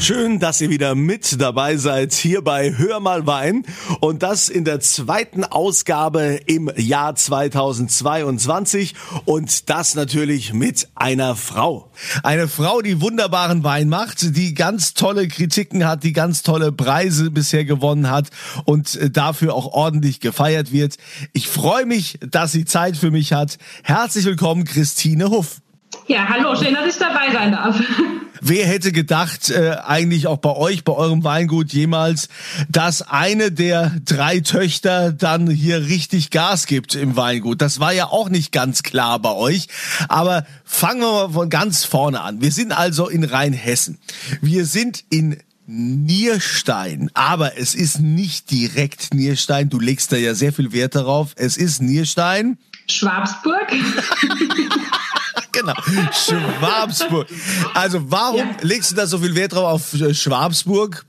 Schön, dass ihr wieder mit dabei seid hier bei Hör mal Wein und das in der zweiten Ausgabe im Jahr 2022 und das natürlich mit einer Frau. Eine Frau, die wunderbaren Wein macht, die ganz tolle Kritiken hat, die ganz tolle Preise bisher gewonnen hat und äh, dafür auch ordentlich gefeiert wird. Ich freue mich, dass sie Zeit für mich hat. Herzlich willkommen, Christine Huff. Ja, hallo, schön, dass ich dabei sein darf. Wer hätte gedacht, äh, eigentlich auch bei euch, bei eurem Weingut jemals, dass eine der drei Töchter dann hier richtig Gas gibt im Weingut? Das war ja auch nicht ganz klar bei euch. Aber fangen wir mal von ganz vorne an. Wir sind also in Rheinhessen. Wir sind in Nierstein, aber es ist nicht direkt Nierstein. Du legst da ja sehr viel Wert darauf. Es ist Nierstein. Schwabsburg. genau. Schwabsburg. Also warum legst du da so viel Wert drauf auf Schwabsburg?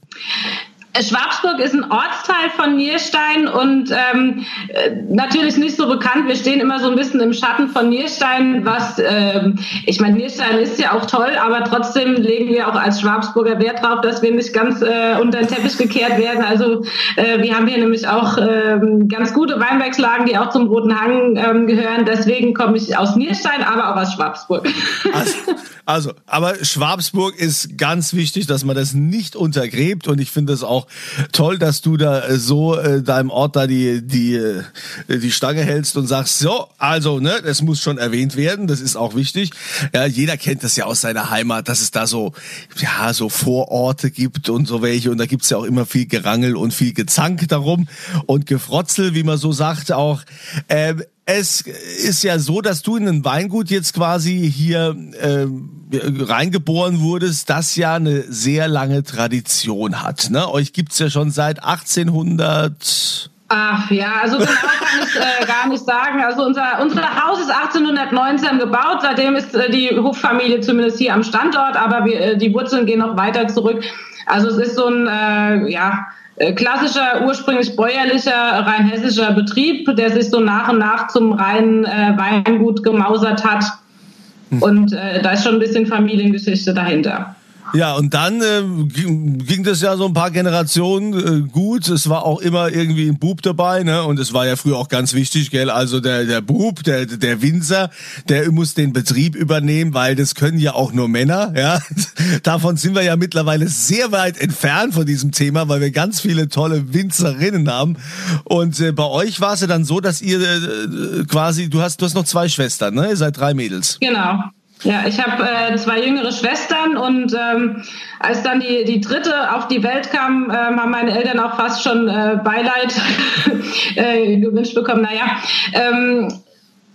Schwabsburg ist ein Ortsteil von Nierstein und ähm, äh, natürlich nicht so bekannt. Wir stehen immer so ein bisschen im Schatten von Nierstein, was ähm, ich meine, Nierstein ist ja auch toll, aber trotzdem legen wir auch als Schwabsburger Wert drauf, dass wir nicht ganz äh, unter den Teppich gekehrt werden. Also äh, wir haben hier nämlich auch äh, ganz gute Weinbergslagen, die auch zum Roten Hang ähm, gehören. Deswegen komme ich aus Nierstein, aber auch aus Schwabsburg. Also, also, aber Schwabsburg ist ganz wichtig, dass man das nicht untergräbt und ich finde es auch toll, dass du da äh, so äh, deinem Ort da die die äh, die Stange hältst und sagst, so, also, ne, das muss schon erwähnt werden, das ist auch wichtig. Ja, jeder kennt das ja aus seiner Heimat, dass es da so ja, so Vororte gibt und so welche und da gibt's ja auch immer viel Gerangel und viel Gezank darum und Gefrotzel, wie man so sagt auch. Ähm, es ist ja so, dass du in ein Weingut jetzt quasi hier äh, reingeboren wurdest, das ja eine sehr lange Tradition hat. Ne? Euch gibt's ja schon seit 1800. Ach ja, also genau kann ich äh, gar nicht sagen. Also unser, unser Haus ist 1819 gebaut, seitdem ist äh, die Hoffamilie zumindest hier am Standort, aber wir, äh, die Wurzeln gehen noch weiter zurück. Also es ist so ein, äh, ja, klassischer, ursprünglich bäuerlicher, rein hessischer Betrieb, der sich so nach und nach zum reinen äh, Weingut gemausert hat. Hm. Und äh, da ist schon ein bisschen Familiengeschichte dahinter. Ja, und dann äh, ging, das ja so ein paar Generationen äh, gut. Es war auch immer irgendwie ein Bub dabei, ne? Und es war ja früher auch ganz wichtig, gell? Also der der Bub, der der Winzer, der muss den Betrieb übernehmen, weil das können ja auch nur Männer, ja? Davon sind wir ja mittlerweile sehr weit entfernt von diesem Thema, weil wir ganz viele tolle Winzerinnen haben. Und äh, bei euch war es ja dann so, dass ihr äh, quasi, du hast du hast noch zwei Schwestern, ne? Ihr seid drei Mädels. Genau. Ja, ich habe äh, zwei jüngere Schwestern und ähm, als dann die, die dritte auf die Welt kam, ähm, haben meine Eltern auch fast schon äh, Beileid äh, gewünscht bekommen. Naja, ähm,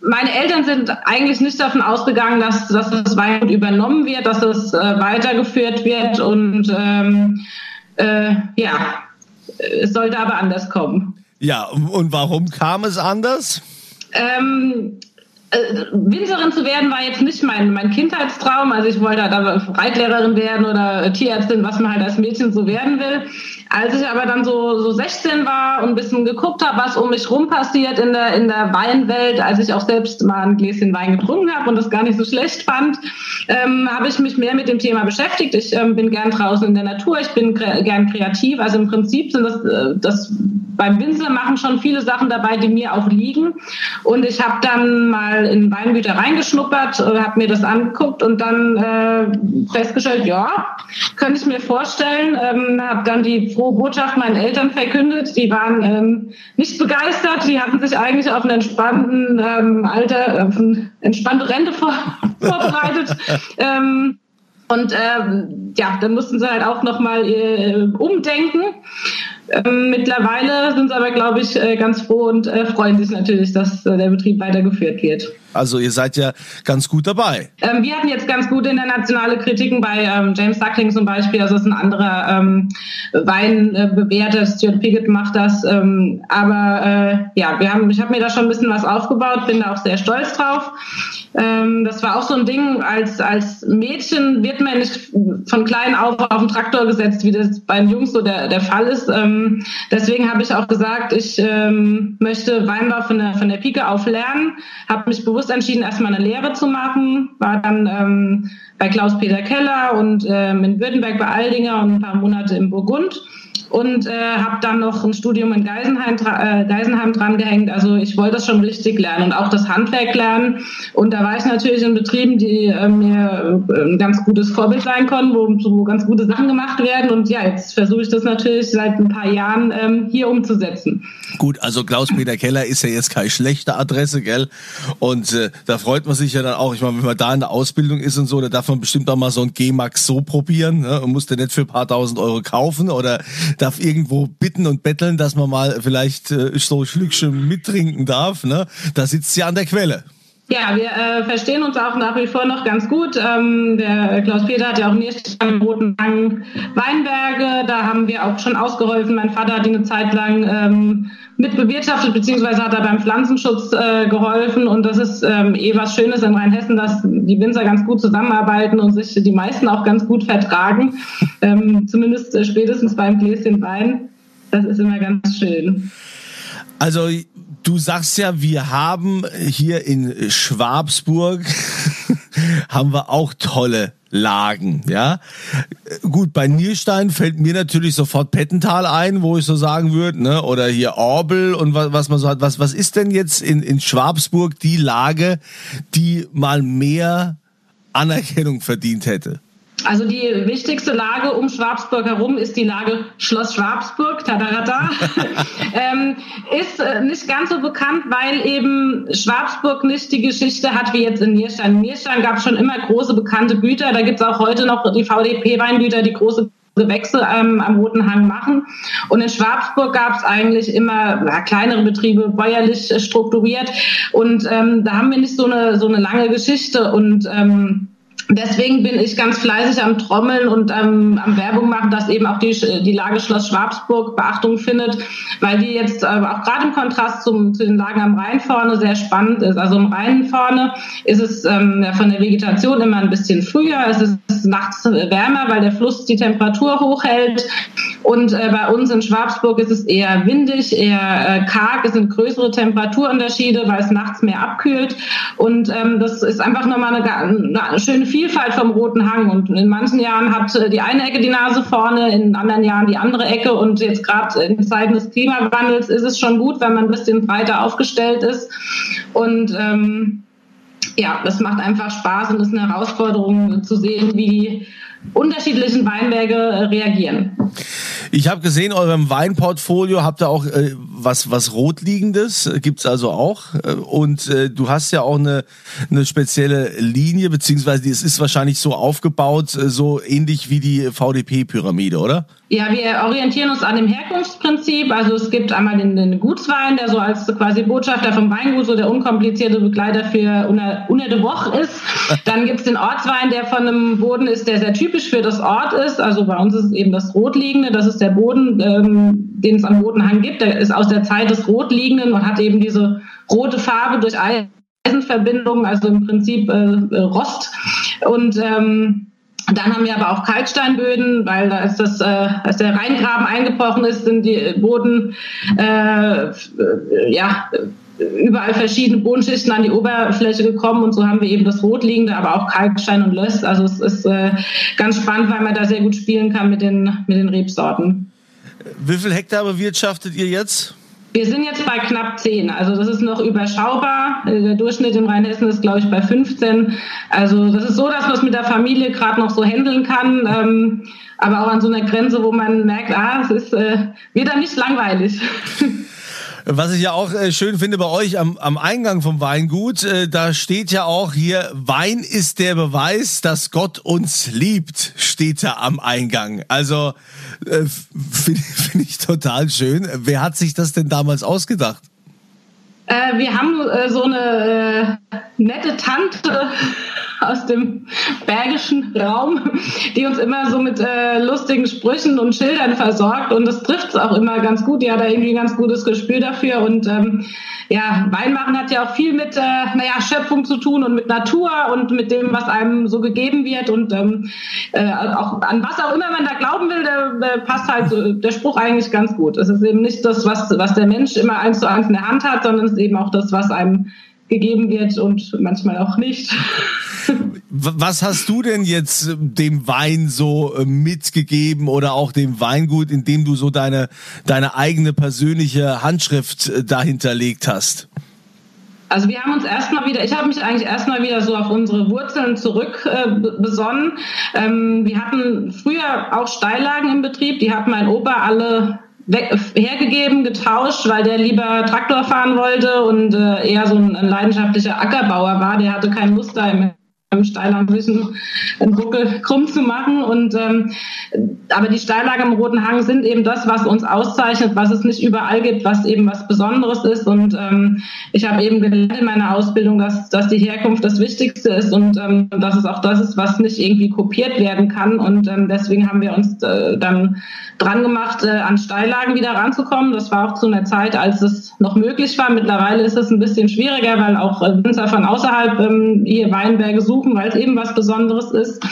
meine Eltern sind eigentlich nicht davon ausgegangen, dass, dass das Weingut übernommen wird, dass es äh, weitergeführt wird und ähm, äh, ja, es sollte aber anders kommen. Ja, und warum kam es anders? Ähm, äh, Winzerin zu werden war jetzt nicht mein, mein Kindheitstraum. Also ich wollte da Reitlehrerin werden oder Tierärztin, was man halt als Mädchen so werden will. Als ich aber dann so, so 16 war und ein bisschen geguckt habe, was um mich rum passiert in der, in der Weinwelt, als ich auch selbst mal ein Gläschen Wein getrunken habe und das gar nicht so schlecht fand, ähm, habe ich mich mehr mit dem Thema beschäftigt. Ich ähm, bin gern draußen in der Natur, ich bin kre gern kreativ. Also im Prinzip sind das, äh, das beim Winzer machen schon viele Sachen dabei, die mir auch liegen. Und ich habe dann mal in Weingüter reingeschnuppert, äh, habe mir das angeguckt und dann äh, festgestellt, ja, könnte ich mir vorstellen. Ähm, habe dann die frohe Botschaft meinen Eltern verkündet. Die waren ähm, nicht begeistert. Die hatten sich eigentlich auf einen entspannten ähm, Alter, auf eine entspannte Rente vor, vorbereitet. ähm, und ähm, ja, dann mussten sie halt auch nochmal äh, umdenken. Ähm, mittlerweile sind sie aber, glaube ich, äh, ganz froh und äh, freuen sich natürlich, dass äh, der Betrieb weitergeführt wird. Also ihr seid ja ganz gut dabei. Ähm, wir hatten jetzt ganz gute internationale Kritiken bei ähm, James Suckling zum Beispiel. Also das ist ein anderer ähm, Weinbewerter. Äh, Stuart Piggott macht das. Ähm, aber äh, ja, wir haben, ich habe mir da schon ein bisschen was aufgebaut, bin da auch sehr stolz drauf. Ähm, das war auch so ein Ding, als, als Mädchen wird man nicht von klein auf auf den Traktor gesetzt, wie das bei den Jungs so der, der Fall ist. Ähm, deswegen habe ich auch gesagt, ich ähm, möchte Weinbau von der, von der Pike auf lernen, habe mich bewusst entschieden, erstmal eine Lehre zu machen, war dann ähm, bei Klaus-Peter Keller und ähm, in Württemberg bei Aldinger und ein paar Monate in Burgund und äh, habe dann noch ein Studium in Geisenheim, äh, Geisenheim dran gehängt. Also ich wollte das schon richtig lernen und auch das Handwerk lernen. Und da war ich natürlich in Betrieben, die äh, mir äh, ein ganz gutes Vorbild sein konnten, wo, wo ganz gute Sachen gemacht werden. Und ja, jetzt versuche ich das natürlich seit ein paar Jahren ähm, hier umzusetzen. Gut, also Klaus-Peter Keller ist ja jetzt keine schlechte Adresse, gell? Und äh, da freut man sich ja dann auch, ich meine, wenn man da in der Ausbildung ist und so, da darf man bestimmt auch mal so ein G-Max so probieren ne? und muss den nicht für ein paar tausend Euro kaufen oder darf irgendwo bitten und betteln, dass man mal vielleicht äh, so Schlückchen mittrinken darf. Ne? Da sitzt sie an der Quelle. Ja, wir äh, verstehen uns auch nach wie vor noch ganz gut. Ähm, der Klaus-Peter hat ja auch nicht am Roten Hang Weinberge. Da haben wir auch schon ausgeholfen. Mein Vater hat die eine Zeit lang ähm, mit bewirtschaftet, beziehungsweise hat er beim Pflanzenschutz äh, geholfen. Und das ist ähm, eh was Schönes in Rheinhessen, dass die Winzer ganz gut zusammenarbeiten und sich die meisten auch ganz gut vertragen. Ähm, zumindest äh, spätestens beim Gläschen Wein. Das ist immer ganz schön. Also du sagst ja, wir haben hier in Schwabsburg haben wir auch tolle Lagen, ja. Gut, bei Nierstein fällt mir natürlich sofort Pettental ein, wo ich so sagen würde, ne, oder hier Orbel und was, was man so hat. Was, was ist denn jetzt in, in Schwabsburg die Lage, die mal mehr Anerkennung verdient hätte? Also die wichtigste Lage um Schwabsburg herum ist die Lage Schloss Schwabsburg, tadarata. ähm, ist äh, nicht ganz so bekannt, weil eben Schwabsburg nicht die Geschichte hat wie jetzt in Nierstein. In Nierstein gab es schon immer große bekannte Güter. Da gibt es auch heute noch die VDP-Weingüter, die große Gewächse ähm, am Roten Hang machen. Und in Schwabsburg gab es eigentlich immer ja, kleinere Betriebe, bäuerlich strukturiert. Und ähm, da haben wir nicht so eine, so eine lange Geschichte. Und ähm, Deswegen bin ich ganz fleißig am Trommeln und ähm, am Werbung machen, dass eben auch die, die Lage Schloss Schwabsburg Beachtung findet, weil die jetzt äh, auch gerade im Kontrast zum, zu den Lagen am Rhein vorne sehr spannend ist. Also im Rhein vorne ist es ähm, von der Vegetation immer ein bisschen früher, es ist nachts wärmer, weil der Fluss die Temperatur hochhält. Und äh, bei uns in Schwabsburg ist es eher windig, eher äh, karg, es sind größere Temperaturunterschiede, weil es nachts mehr abkühlt. Und ähm, das ist einfach nochmal eine, eine schöne Vielfalt vom Roten Hang. Und in manchen Jahren hat äh, die eine Ecke die Nase vorne, in anderen Jahren die andere Ecke. Und jetzt gerade in Zeiten des Klimawandels ist es schon gut, wenn man ein bisschen breiter aufgestellt ist. Und ähm, ja, das macht einfach Spaß und ist eine Herausforderung zu sehen, wie unterschiedlichen Weinberge äh, reagieren. Ich habe gesehen, eurem Weinportfolio habt ihr auch äh, was was rotliegendes, gibt's also auch. Äh, und äh, du hast ja auch eine, eine spezielle Linie, beziehungsweise es ist wahrscheinlich so aufgebaut, äh, so ähnlich wie die VDP-Pyramide, oder? Ja, wir orientieren uns an dem Herkunftsprinzip. Also es gibt einmal den, den Gutswein, der so als quasi Botschafter vom Weingut so der unkomplizierte Begleiter für de Woche ist. Dann gibt's den Ortswein, der von einem Boden ist, der sehr typisch für das Ort ist. Also bei uns ist es eben das Rotliegende, das ist der Boden, ähm, den es am Bodenhang gibt. Der ist aus der Zeit des Rotliegenden und hat eben diese rote Farbe durch Eisenverbindungen, also im Prinzip äh, Rost. Und ähm, dann haben wir aber auch Kalksteinböden, weil da das, äh, als der Rheingraben eingebrochen ist, sind die Boden äh, ja überall verschiedene Bodenschichten an die Oberfläche gekommen und so haben wir eben das Rotliegende, aber auch Kalkstein und Löss. Also es ist äh, ganz spannend, weil man da sehr gut spielen kann mit den, mit den Rebsorten. Wie viel Hektar bewirtschaftet ihr jetzt? Wir sind jetzt bei knapp 10, also das ist noch überschaubar. Der Durchschnitt in Rheinhessen ist, glaube ich, bei 15. Also das ist so, dass man es mit der Familie gerade noch so handeln kann, ähm, aber auch an so einer Grenze, wo man merkt, ah, es ist, äh, wird dann nicht langweilig. Was ich ja auch äh, schön finde bei euch am, am Eingang vom Weingut, äh, da steht ja auch hier, Wein ist der Beweis, dass Gott uns liebt, steht da am Eingang. Also äh, finde find ich total schön. Wer hat sich das denn damals ausgedacht? Äh, wir haben äh, so eine äh, nette Tante aus dem bergischen Raum, die uns immer so mit äh, lustigen Sprüchen und Schildern versorgt und das trifft es auch immer ganz gut. Die hat da irgendwie ein ganz gutes Gespür dafür und ähm, ja, Weinmachen hat ja auch viel mit äh, naja, Schöpfung zu tun und mit Natur und mit dem, was einem so gegeben wird und ähm, äh, auch an was auch immer man da glauben will, da passt halt so, der Spruch eigentlich ganz gut. Es ist eben nicht das, was, was der Mensch immer eins zu eins in der Hand hat, sondern es ist eben auch das, was einem gegeben wird und manchmal auch nicht. Was hast du denn jetzt äh, dem Wein so äh, mitgegeben oder auch dem Weingut, indem du so deine, deine eigene persönliche Handschrift äh, dahinterlegt hast? Also wir haben uns erstmal wieder, ich habe mich eigentlich erstmal wieder so auf unsere Wurzeln zurück äh. Ähm, wir hatten früher auch Steillagen im Betrieb, die hat mein Opa alle weg, hergegeben, getauscht, weil der lieber Traktor fahren wollte und äh, eher so ein, ein leidenschaftlicher Ackerbauer war. Der hatte keine Lust da im Steillagen wissen, einen Buckel krumm zu machen. Und ähm, aber die Steillagen im Roten Hang sind eben das, was uns auszeichnet, was es nicht überall gibt, was eben was Besonderes ist. Und ähm, ich habe eben gelernt in meiner Ausbildung, dass, dass die Herkunft das Wichtigste ist und ähm, dass es auch das ist, was nicht irgendwie kopiert werden kann. Und ähm, deswegen haben wir uns äh, dann dran gemacht, äh, an Steillagen wieder ranzukommen. Das war auch zu einer Zeit, als es noch möglich war. Mittlerweile ist es ein bisschen schwieriger, weil auch äh, Winzer von außerhalb ähm, hier Weinberge suchen, weil es eben was Besonderes ist.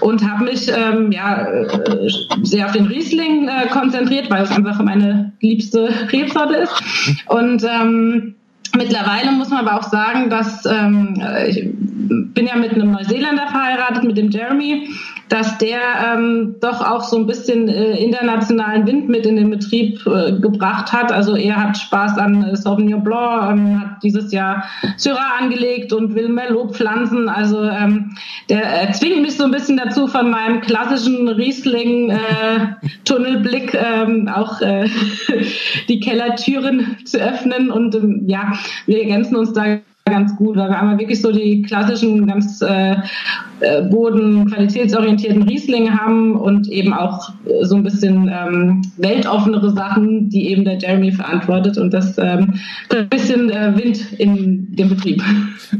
Und habe mich ähm, ja, äh, sehr auf den Riesling äh, konzentriert, weil es einfach meine liebste Rebsorte ist. Und ähm, Mittlerweile muss man aber auch sagen, dass ähm, ich bin ja mit einem Neuseeländer verheiratet, mit dem Jeremy, dass der ähm, doch auch so ein bisschen äh, internationalen Wind mit in den Betrieb äh, gebracht hat. Also er hat Spaß an äh, Sauvignon Blanc, ähm, hat dieses Jahr Syrah angelegt und will Merlot pflanzen. Also ähm, der äh, zwingt mich so ein bisschen dazu, von meinem klassischen Riesling-Tunnelblick äh, ähm, auch äh, die Kellertüren zu öffnen. Und ähm, ja, wir ergänzen uns da ganz gut, weil wir einmal wirklich so die klassischen, ganz äh, äh, bodenqualitätsorientierten Rieslinge haben und eben auch äh, so ein bisschen ähm, weltoffenere Sachen, die eben der Jeremy verantwortet und das ähm, ein bisschen äh, Wind in dem Betrieb.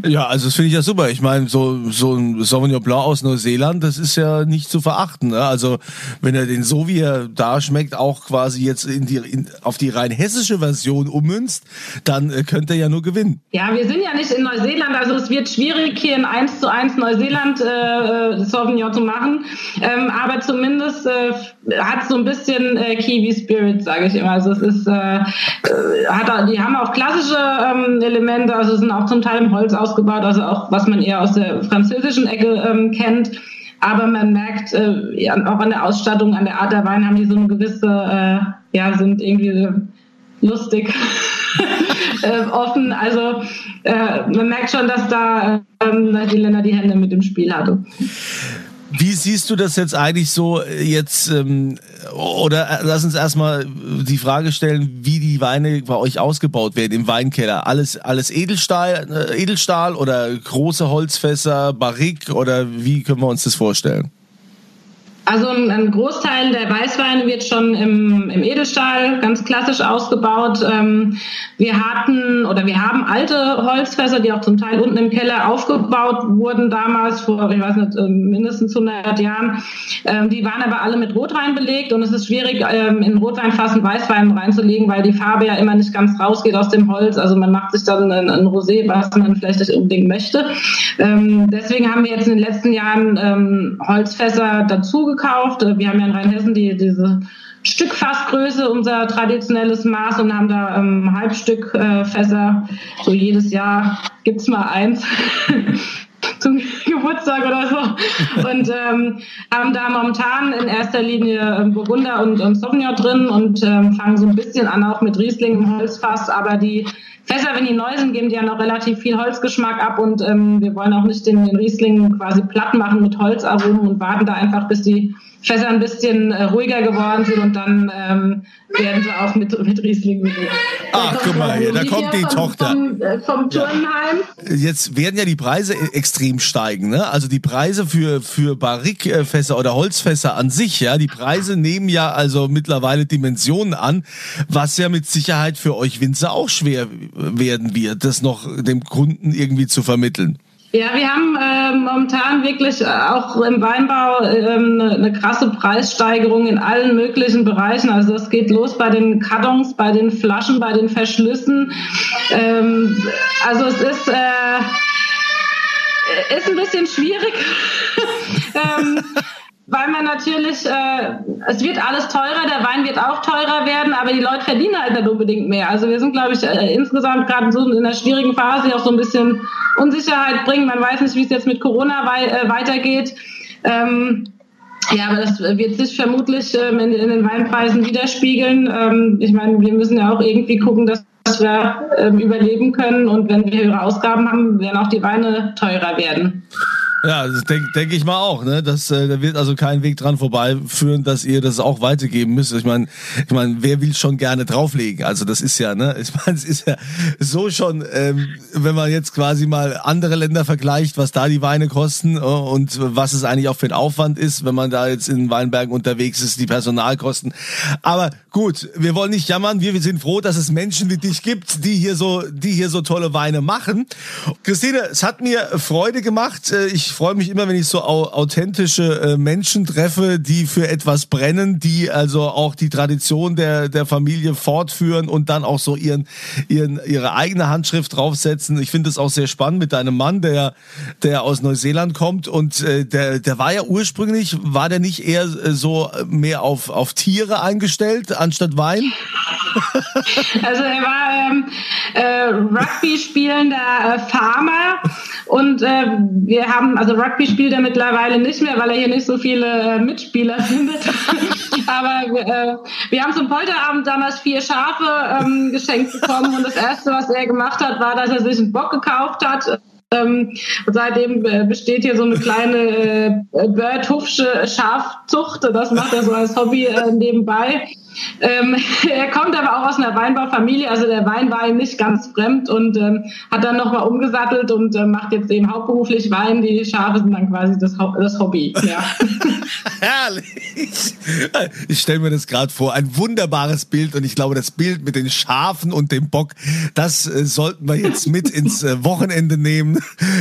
Ja, also das finde ich ja super. Ich meine, so, so ein Sauvignon Blanc aus Neuseeland, das ist ja nicht zu verachten. Ne? Also wenn er den so wie er da schmeckt, auch quasi jetzt in die, in, auf die rein hessische Version ummünzt, dann äh, könnte er ja nur gewinnen. Ja, wir sind ja nicht in Neuseeland, also es wird schwierig, hier in 1 zu 1 Neuseeland äh, Sauvignon zu machen. Ähm, aber zumindest äh, hat so ein bisschen äh, Kiwi Spirit, sage ich immer. Also es ist, äh, äh hat, die haben auch klassische ähm, Elemente, also sind auch zum Teil im Holz ausgebaut, also auch was man eher aus der französischen Ecke ähm, kennt. Aber man merkt äh, auch an der Ausstattung, an der Art der Wein haben die so eine gewisse, äh, ja, sind irgendwie lustig. äh, offen. Also äh, man merkt schon, dass da ähm, die Länder die Hände mit dem Spiel hatte. Wie siehst du das jetzt eigentlich so äh, jetzt, ähm, oder äh, lass uns erstmal die Frage stellen, wie die Weine bei euch ausgebaut werden im Weinkeller. Alles, alles Edelstahl, äh, Edelstahl oder große Holzfässer, Barrique oder wie können wir uns das vorstellen? Also ein, Großteil der Weißweine wird schon im, im Edelstahl ganz klassisch ausgebaut. Ähm, wir hatten oder wir haben alte Holzfässer, die auch zum Teil unten im Keller aufgebaut wurden damals vor, ich weiß nicht, ähm, mindestens 100 Jahren. Ähm, die waren aber alle mit Rotwein belegt und es ist schwierig, in Rotweinfassen Weißwein reinzulegen, weil die Farbe ja immer nicht ganz rausgeht aus dem Holz. Also man macht sich dann ein, ein Rosé, was man vielleicht nicht unbedingt möchte. Deswegen haben wir jetzt in den letzten Jahren Holzfässer dazu gekauft. Äh, wir haben ja in Rheinhessen die, diese Stückfassgröße, unser traditionelles Maß und haben da ähm, Halbstückfässer. Äh, so jedes Jahr gibt's mal eins. zum Geburtstag oder so. Und ähm, haben da momentan in erster Linie ähm, Burgunder und, und Sauvignon drin und ähm, fangen so ein bisschen an auch mit Riesling im Holzfass. Aber die Fässer, wenn die neu sind, geben die ja noch relativ viel Holzgeschmack ab und ähm, wir wollen auch nicht den, den Riesling quasi platt machen mit Holzaromen und warten da einfach, bis die Fässer ein bisschen äh, ruhiger geworden sind und dann ähm, werden sie auch mit, mit Riesling belegt. Ach, guck mal, hier, da kommt die vom, Tochter. Vom, äh, vom Turnheim. Ja. Jetzt werden ja die Preise e- extrem steigen, ne? Also die Preise für, für Barrikfässer oder Holzfässer an sich, ja, die Preise nehmen ja also mittlerweile Dimensionen an, was ja mit Sicherheit für euch Winzer auch schwer werden wird, das noch dem Kunden irgendwie zu vermitteln? Ja, wir haben äh, momentan wirklich äh, auch im Weinbau ähm, eine, eine krasse Preissteigerung in allen möglichen Bereichen. Also es geht los bei den Kartons, bei den Flaschen, bei den Verschlüssen. Ähm, also es ist, äh, ist ein bisschen schwierig. ähm, weil man natürlich, äh, es wird alles teurer, der Wein wird auch teurer werden, aber die Leute verdienen halt nicht unbedingt mehr. Also wir sind, glaube ich, äh, insgesamt gerade so in einer schwierigen Phase, die auch so ein bisschen Unsicherheit bringen. Man weiß nicht, wie es jetzt mit Corona wei äh, weitergeht. Ähm, ja, aber das wird sich vermutlich ähm, in, in, den Weinpreisen widerspiegeln. Ähm, ich meine, wir müssen ja auch irgendwie gucken, dass wir ähm, überleben können und wenn wir höhere Ausgaben haben, werden auch die Weine teurer werden. Ja, das denke denk ich mal auch. Ne? Das, äh, da wird also kein Weg dran vorbeiführen, dass ihr das auch weitergeben müsst. Ich meine, ich mein, wer will schon gerne drauflegen? Also das ist ja, ne, ich meine, es ist ja so schon, ähm, wenn man jetzt quasi mal andere Länder vergleicht, was da die Weine kosten äh, und was es eigentlich auch für ein Aufwand ist, wenn man da jetzt in Weinbergen unterwegs ist, die Personalkosten. Aber gut, wir wollen nicht jammern. Wir, wir sind froh, dass es Menschen wie dich gibt, die hier so, die hier so tolle Weine machen. Christine, es hat mir Freude gemacht. Äh, ich freue mich immer, wenn ich so authentische äh, Menschen treffe, die für etwas brennen, die also auch die Tradition der, der Familie fortführen und dann auch so ihren, ihren, ihre eigene Handschrift draufsetzen. Ich finde es auch sehr spannend mit deinem Mann, der, der aus Neuseeland kommt und äh, der, der war ja ursprünglich, war der nicht eher so mehr auf, auf Tiere eingestellt anstatt Wein? Also er war ähm, äh, Rugby spielender äh, Farmer und äh, wir haben, also Rugby spielt er mittlerweile nicht mehr, weil er hier nicht so viele äh, Mitspieler findet. Aber äh, wir haben zum Polterabend damals vier Schafe ähm, geschenkt bekommen und das erste, was er gemacht hat, war, dass er sich einen Bock gekauft hat. Ähm, seitdem äh, besteht hier so eine kleine äh, Bird-Hufsche Schafzucht. Das macht er so als Hobby äh, nebenbei. Ähm, er kommt aber auch aus einer Weinbaufamilie, also der Wein war ihm nicht ganz fremd und ähm, hat dann nochmal umgesattelt und äh, macht jetzt eben hauptberuflich Wein. Die Schafe sind dann quasi das, das Hobby. Ja. Herrlich. Ich stelle mir das gerade vor, ein wunderbares Bild und ich glaube, das Bild mit den Schafen und dem Bock, das äh, sollten wir jetzt mit ins äh, Wochenende nehmen.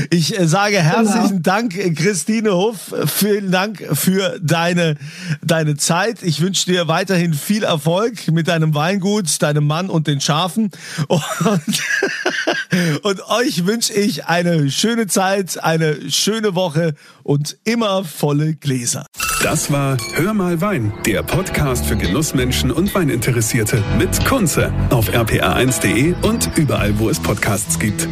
Ich äh, sage herzlichen genau. Dank, Christine Hoff. Vielen Dank für deine, deine Zeit. Ich wünsche dir weiterhin viel Erfolg mit deinem Weingut, deinem Mann und den Schafen. Und, und euch wünsche ich eine schöne Zeit, eine schöne Woche und immer volle Gläser. Das war Hör mal Wein, der Podcast für Genussmenschen und Weininteressierte mit Kunze auf rpa1.de und überall, wo es Podcasts gibt.